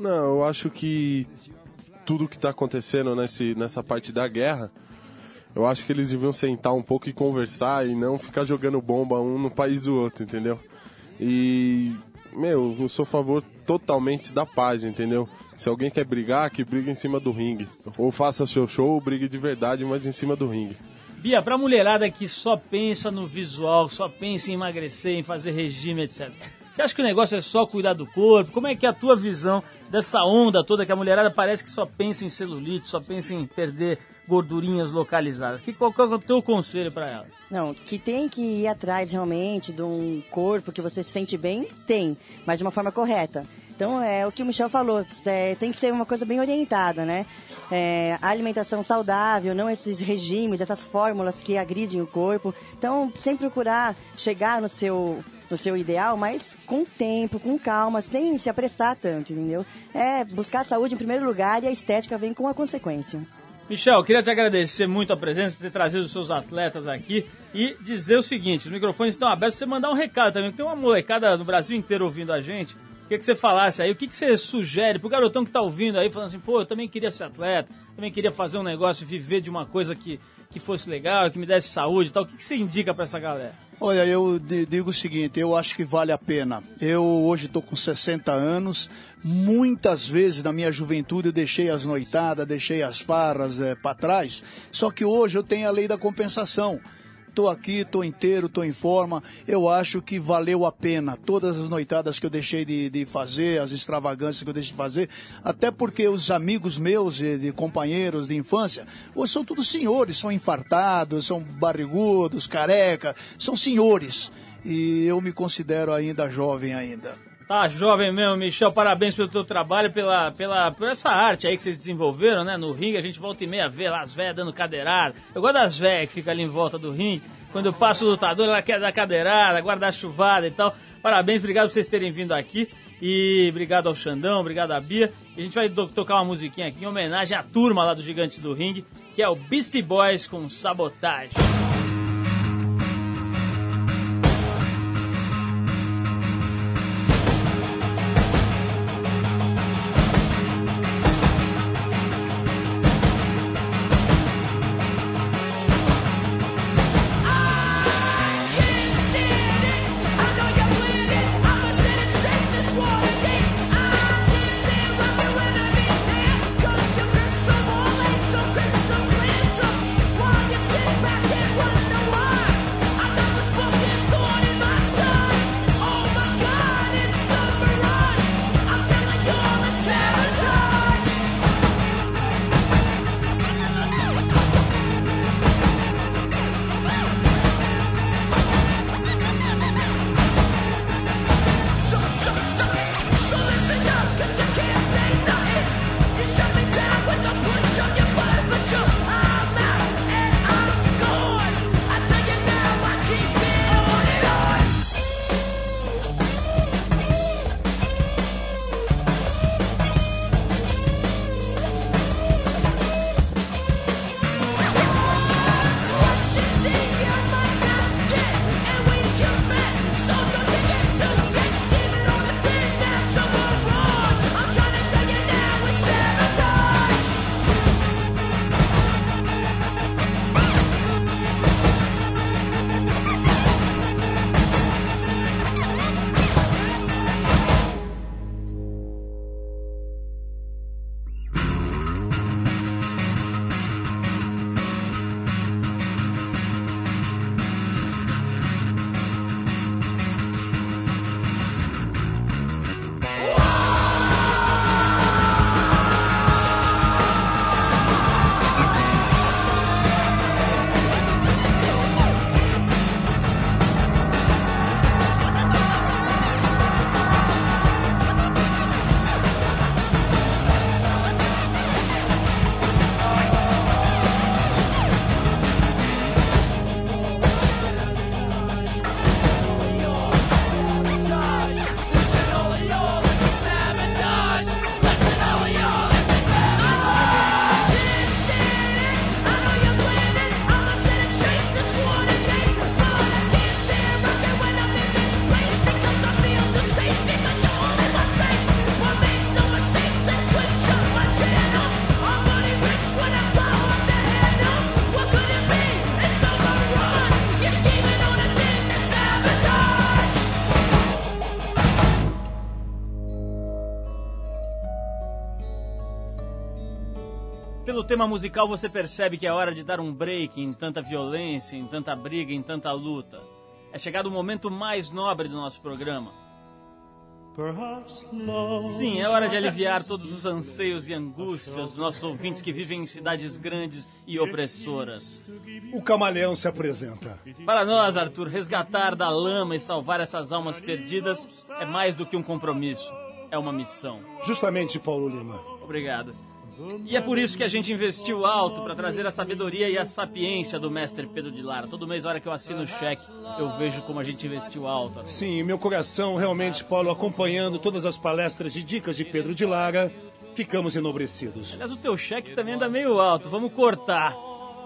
Não, eu acho que tudo que tá acontecendo nesse, nessa parte da guerra, eu acho que eles deviam sentar um pouco e conversar e não ficar jogando bomba um no país do outro, entendeu? E, meu, eu sou a favor totalmente da paz, entendeu? Se alguém quer brigar, que briga em cima do ringue. Ou faça seu show, ou brigue de verdade, mas em cima do ringue. Bia, pra mulherada que só pensa no visual, só pensa em emagrecer, em fazer regime, etc. Você acha que o negócio é só cuidar do corpo? Como é que é a tua visão dessa onda toda que a mulherada parece que só pensa em celulite, só pensa em perder gordurinhas localizadas? Que, qual, qual é o teu conselho pra ela? Não, que tem que ir atrás realmente de um corpo que você se sente bem, tem, mas de uma forma correta. Então, é o que o Michel falou, é, tem que ser uma coisa bem orientada, né? É, alimentação saudável, não esses regimes, essas fórmulas que agridem o corpo. Então, sempre procurar chegar no seu, no seu ideal, mas com tempo, com calma, sem se apressar tanto, entendeu? É buscar a saúde em primeiro lugar e a estética vem com a consequência. Michel, queria te agradecer muito a presença, ter trazido os seus atletas aqui e dizer o seguinte: os microfones estão abertos, você mandar um recado também, tem uma molecada no Brasil inteiro ouvindo a gente. Queria que você falasse aí, o que, que você sugere pro garotão que tá ouvindo aí, falando assim, pô, eu também queria ser atleta, também queria fazer um negócio, viver de uma coisa que, que fosse legal, que me desse saúde e tal. O que, que você indica pra essa galera? Olha, eu di- digo o seguinte, eu acho que vale a pena. Eu hoje estou com 60 anos, muitas vezes na minha juventude eu deixei as noitadas, deixei as farras para trás, só que hoje eu tenho a lei da compensação. Tô aqui, tô inteiro, tô em forma. Eu acho que valeu a pena todas as noitadas que eu deixei de, de fazer, as extravagâncias que eu deixei de fazer, até porque os amigos meus, e de companheiros de infância, hoje são todos senhores, são infartados, são barrigudos, careca, são senhores. E eu me considero ainda jovem ainda. Tá jovem mesmo, Michel. Parabéns pelo teu trabalho, pela, pela, por essa arte aí que vocês desenvolveram, né? No ringue, a gente volta e meia vê lá as velhas dando cadeirada. Eu gosto das velhas que ficam ali em volta do ringue. Quando eu passo o lutador, ela quer dar cadeirada, guardar chuvada e tal. Parabéns, obrigado por vocês terem vindo aqui. E obrigado ao Xandão, obrigado à Bia. E a gente vai to- tocar uma musiquinha aqui em homenagem à turma lá do Gigantes do Ringue, que é o Beastie Boys com Sabotagem. Tema musical você percebe que é hora de dar um break em tanta violência, em tanta briga, em tanta luta. É chegado o momento mais nobre do nosso programa. Sim, é hora de aliviar todos os anseios e angústias dos nossos ouvintes que vivem em cidades grandes e opressoras. O camaleão se apresenta. Para nós, Arthur, resgatar da lama e salvar essas almas perdidas é mais do que um compromisso, é uma missão. Justamente, Paulo Lima. Obrigado. E é por isso que a gente investiu alto para trazer a sabedoria e a sapiência do mestre Pedro de Lara. Todo mês, na hora que eu assino o cheque, eu vejo como a gente investiu alto. Sim, meu coração realmente, Paulo, acompanhando todas as palestras e dicas de Pedro de Lara, ficamos enobrecidos. Aliás, o teu cheque também anda meio alto, vamos cortar.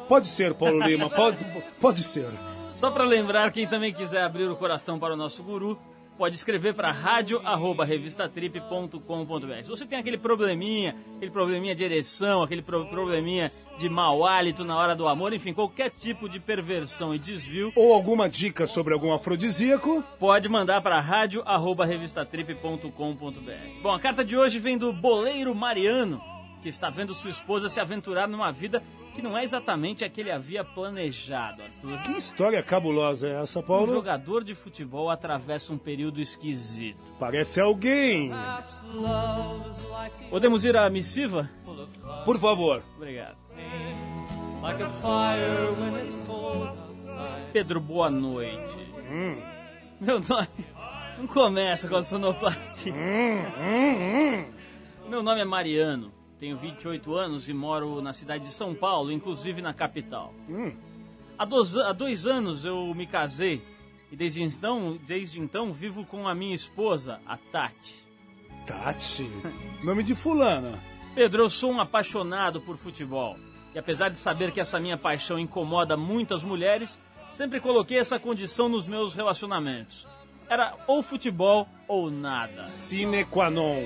Pode ser, Paulo Lima, pode, pode ser. Só para lembrar, quem também quiser abrir o coração para o nosso guru, pode escrever para radio@revistatrip.com.br. Se você tem aquele probleminha, aquele probleminha de ereção, aquele pro- probleminha de mau hálito na hora do amor, enfim, qualquer tipo de perversão e desvio, Ou alguma dica sobre algum afrodisíaco? pode mandar para radio@revistatrip.com.br. Bom, a carta de hoje vem do boleiro Mariano, que está vendo sua esposa se aventurar numa vida que não é exatamente a que ele havia planejado, Arthur. Que história cabulosa é essa, Um Paulo? jogador de futebol atravessa um período esquisito. Parece alguém. Podemos ir à missiva? Por favor. Obrigado. Pedro, boa noite. Meu nome. Não começa com a sonoplastia. Meu nome é Mariano. Tenho 28 anos e moro na cidade de São Paulo, inclusive na capital. Há, dois, há dois anos eu me casei e desde então, desde então vivo com a minha esposa, a Tati. Tati. Nome de fulana. Pedro, eu sou um apaixonado por futebol. E apesar de saber que essa minha paixão incomoda muitas mulheres, sempre coloquei essa condição nos meus relacionamentos. Era ou futebol ou nada. Sine qua non.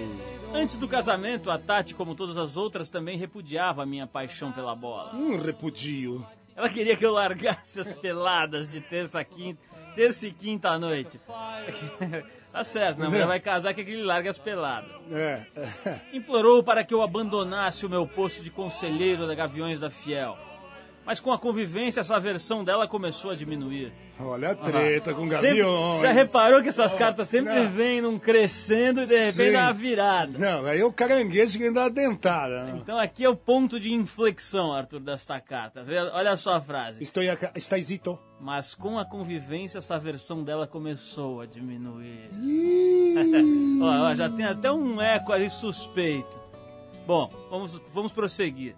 Antes do casamento, a Tati, como todas as outras, também repudiava a minha paixão pela bola. Um repudio. Ela queria que eu largasse as peladas de terça, a quinta, terça e quinta à noite. tá certo, né? A mulher vai casar que ele larga as peladas. É. implorou para que eu abandonasse o meu posto de conselheiro da Gaviões da Fiel. Mas com a convivência, essa versão dela começou a diminuir. Olha a treta com Sempre- gaviões. já reparou que essas cartas sempre não. vêm num crescendo e de repente Sim. dá uma virada. Não, aí é o caranguejo que ainda dá dentada. né? Então aqui é o ponto de inflexão, Arthur, desta carta. Olha só a frase. Estou acá. Está hesito. Mas com a convivência, essa versão dela começou a diminuir. ó, ó, já tem até um eco aí suspeito. Bom, vamos, vamos prosseguir.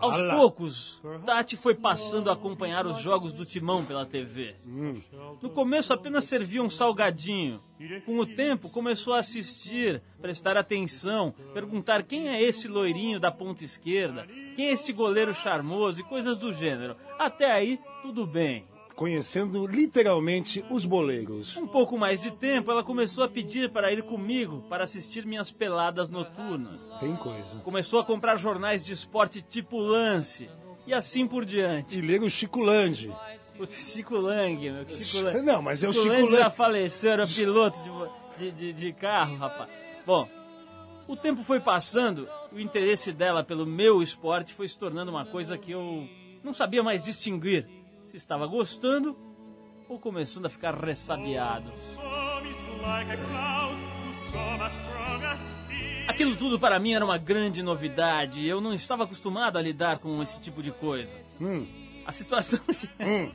Aos poucos, Tati foi passando a acompanhar os jogos do Timão pela TV. No começo apenas servia um salgadinho. Com o tempo começou a assistir, prestar atenção, perguntar quem é esse loirinho da ponta esquerda, quem é este goleiro charmoso e coisas do gênero. Até aí, tudo bem. Conhecendo literalmente os boleiros. Um pouco mais de tempo, ela começou a pedir para ir comigo para assistir minhas peladas noturnas. Tem coisa. Começou a comprar jornais de esporte tipo Lance. E assim por diante. E ler o Chico Landi. O Chico Lang, meu. Chico Lang. Não, mas é o Chico Chico Lang já faleceu, era piloto de, de, de, de carro, rapaz. Bom, o tempo foi passando o interesse dela pelo meu esporte foi se tornando uma coisa que eu não sabia mais distinguir se estava gostando ou começando a ficar ressabiado. Aquilo tudo para mim era uma grande novidade. Eu não estava acostumado a lidar com esse tipo de coisa. Hum, A situação. hum,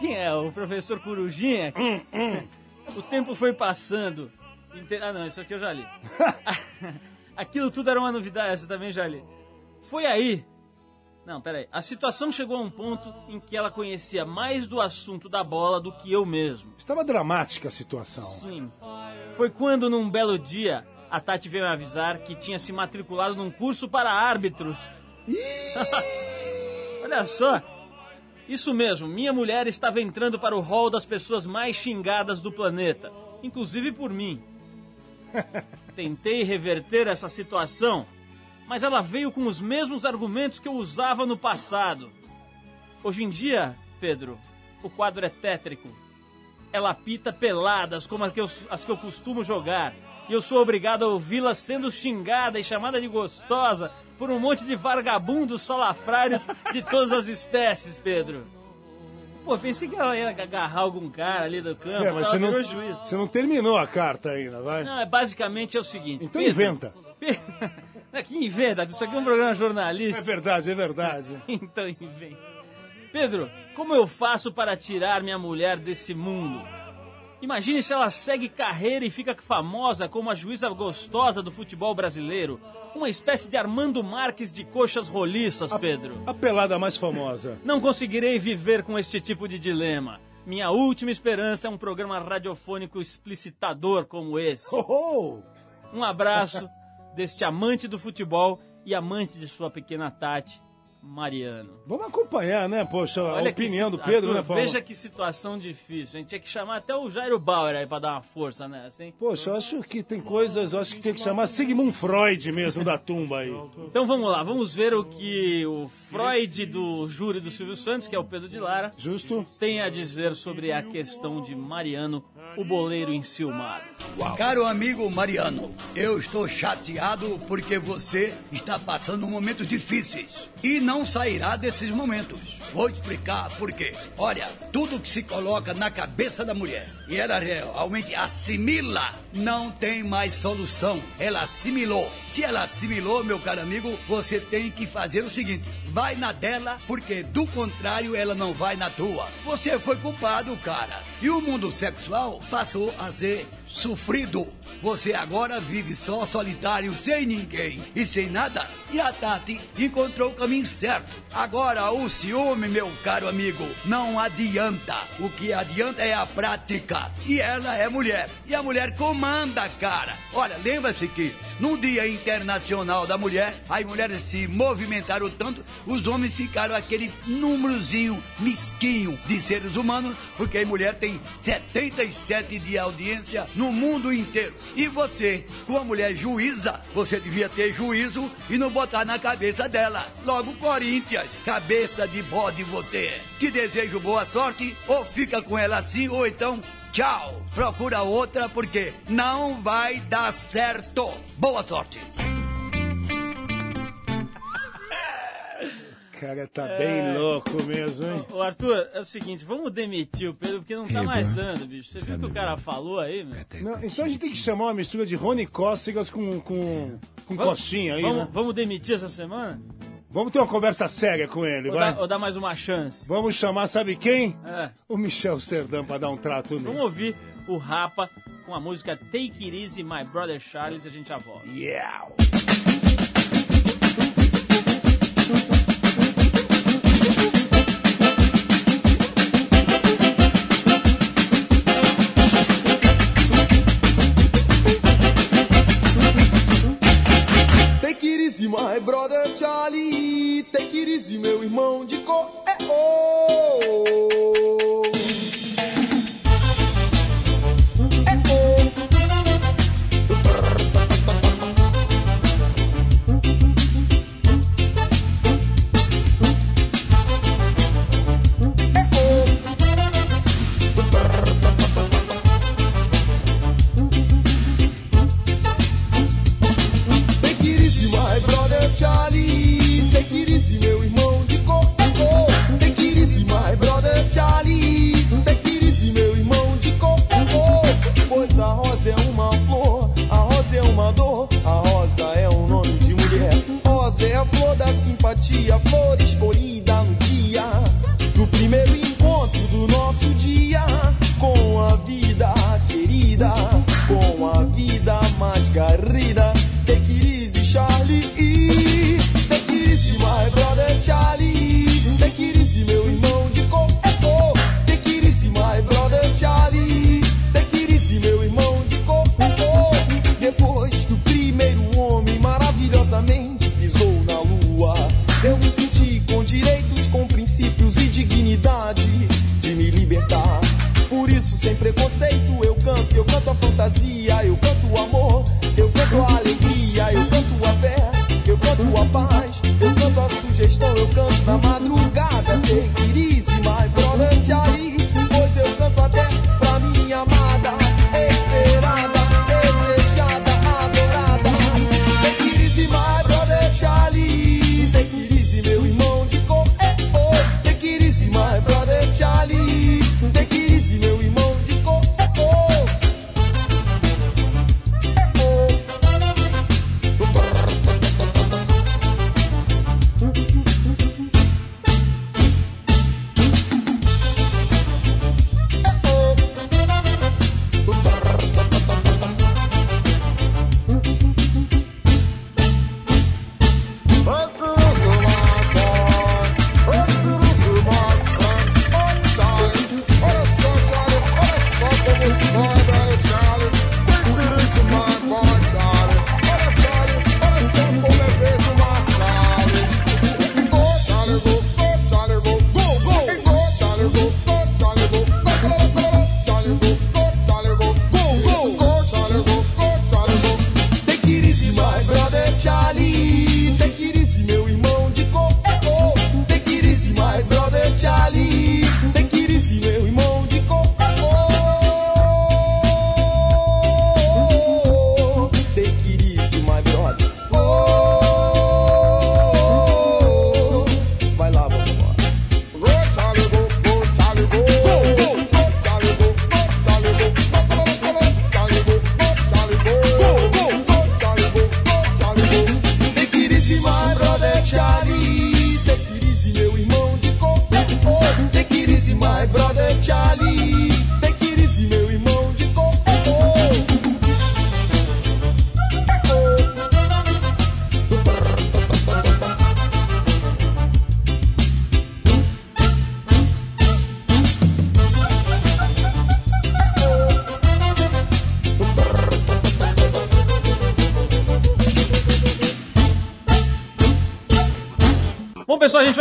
Quem é? O professor Corujinha? O tempo foi passando. Ah, não, isso aqui eu já li. Aquilo tudo era uma novidade, essa eu também já li. Foi aí. Não, peraí. A situação chegou a um ponto em que ela conhecia mais do assunto da bola do que eu mesmo. estava dramática a situação. Sim. Foi quando, num belo dia, a Tati veio me avisar que tinha se matriculado num curso para árbitros. Olha só. Isso mesmo, minha mulher estava entrando para o hall das pessoas mais xingadas do planeta, inclusive por mim. Tentei reverter essa situação, mas ela veio com os mesmos argumentos que eu usava no passado. Hoje em dia, Pedro, o quadro é tétrico. Ela apita peladas como as que eu, as que eu costumo jogar. E eu sou obrigado a ouvi-la sendo xingada e chamada de gostosa por um monte de vagabundos salafrários de todas as espécies, Pedro. Pô, pensei que ela ia agarrar algum cara ali do campo. É, mas você não, você não terminou a carta ainda, vai? Não, é basicamente é o seguinte. Então Pedro- inventa. Pe- que inventa? Isso aqui é um programa É jornalístico. verdade, é verdade. Então inventa. Pedro, como eu faço para tirar minha mulher desse mundo? Imagine se ela segue carreira e fica famosa como a juíza gostosa do futebol brasileiro. Uma espécie de Armando Marques de coxas roliças, Pedro. A pelada mais famosa. Não conseguirei viver com este tipo de dilema. Minha última esperança é um programa radiofônico explicitador como esse. Oh, oh. Um abraço deste amante do futebol e amante de sua pequena Tati, Mariano. Vamos acompanhar, né, poxa, a Olha que opinião do Pedro, Arthur, né, Paulo? Veja que situação difícil. A gente tinha que chamar até o Jairo Bauer aí pra dar uma força nessa, hein? Poxa, eu acho que tem coisas, eu acho que tem que chamar Sigmund Freud mesmo da tumba aí. Então vamos lá, vamos ver o que o Freud do júri do Silvio Santos, que é o Pedro de Lara, Justo? tem a dizer sobre a questão de Mariano, o boleiro enciumado. Caro amigo Mariano, eu estou chateado porque você está passando momentos difíceis e não sairá desses momentos. Vou explicar por quê. Olha, tudo que se coloca na cabeça da mulher e ela realmente assimila, não tem mais solução. Ela assimilou. Se ela assimilou, meu caro amigo, você tem que fazer o seguinte: vai na dela, porque do contrário ela não vai na tua. Você foi culpado, cara. E o mundo sexual passou a ser sofrido. Você agora vive só solitário, sem ninguém e sem nada. E a Tati encontrou o caminho certo. Agora o ciúme, meu caro amigo, não adianta. O que adianta é a prática. E ela é mulher. E a mulher comanda, cara. Olha, lembra-se que no Dia Internacional da Mulher, as mulheres se movimentaram tanto, os homens ficaram aquele númerozinho mesquinho de seres humanos, porque a mulher tem 77 de audiência no mundo inteiro. E você, com a mulher juíza, você devia ter juízo e não botar na cabeça dela. Logo, Corinthians, cabeça de bode você é. Te desejo boa sorte, ou fica com ela assim, ou então Tchau! Procura outra porque não vai dar certo. Boa sorte! Cara, tá bem louco mesmo, hein? Ô Arthur, é o seguinte, vamos demitir o Pedro porque não tá mais dando, bicho. Você viu o que o cara falou aí, meu? Não, então a gente tem que chamar uma mistura de Rony Cócegas com, com, com Costinha aí, vamos, né? vamos demitir essa semana? Vamos ter uma conversa séria com ele, Ou vai? dar, ou dar mais uma chance? Vamos chamar, sabe quem? É. O Michel Sterdam pra dar um trato Vamos nele. ouvir o Rapa com a música Take It Easy, My Brother Charles e a gente já volta. Yeah! My brother Charlie. Take it easy, meu irmão de cor.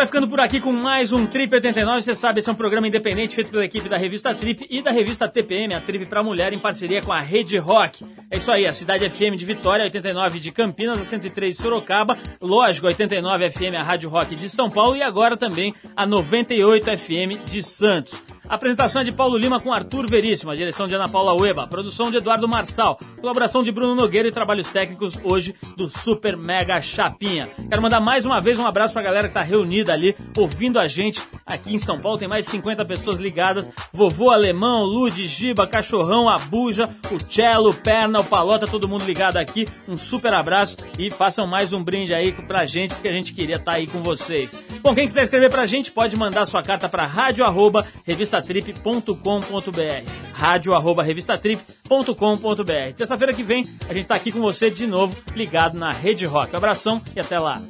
Vai ficando por aqui com mais um Trip 89. Você sabe, esse é um programa independente feito pela equipe da revista Trip e da revista TPM, a Trip pra Mulher, em parceria com a Rede Rock. É isso aí, a Cidade FM de Vitória, 89 de Campinas, a 103 de Sorocaba, lógico, 89 FM, a Rádio Rock de São Paulo e agora também a 98 FM de Santos. Apresentação é de Paulo Lima com Arthur Veríssimo, a direção de Ana Paula Ueba, produção de Eduardo Marçal, colaboração de Bruno Nogueira e trabalhos técnicos hoje do Super Mega Chapinha. Quero mandar mais uma vez um abraço pra galera que tá reunida ali, ouvindo a gente aqui em São Paulo. Tem mais de 50 pessoas ligadas. Vovô Alemão, Lude, Giba, Cachorrão, Abuja, o Cello, Perna, o Palota, todo mundo ligado aqui. Um super abraço e façam mais um brinde aí pra gente, porque a gente queria estar aí com vocês. Bom, quem quiser escrever pra gente, pode mandar sua carta pra rádio arroba revistatrip.com.br rádio arroba revistatrip.com.br Terça-feira que vem a gente tá aqui com você de novo, ligado na Rede Rock. Abração e até lá.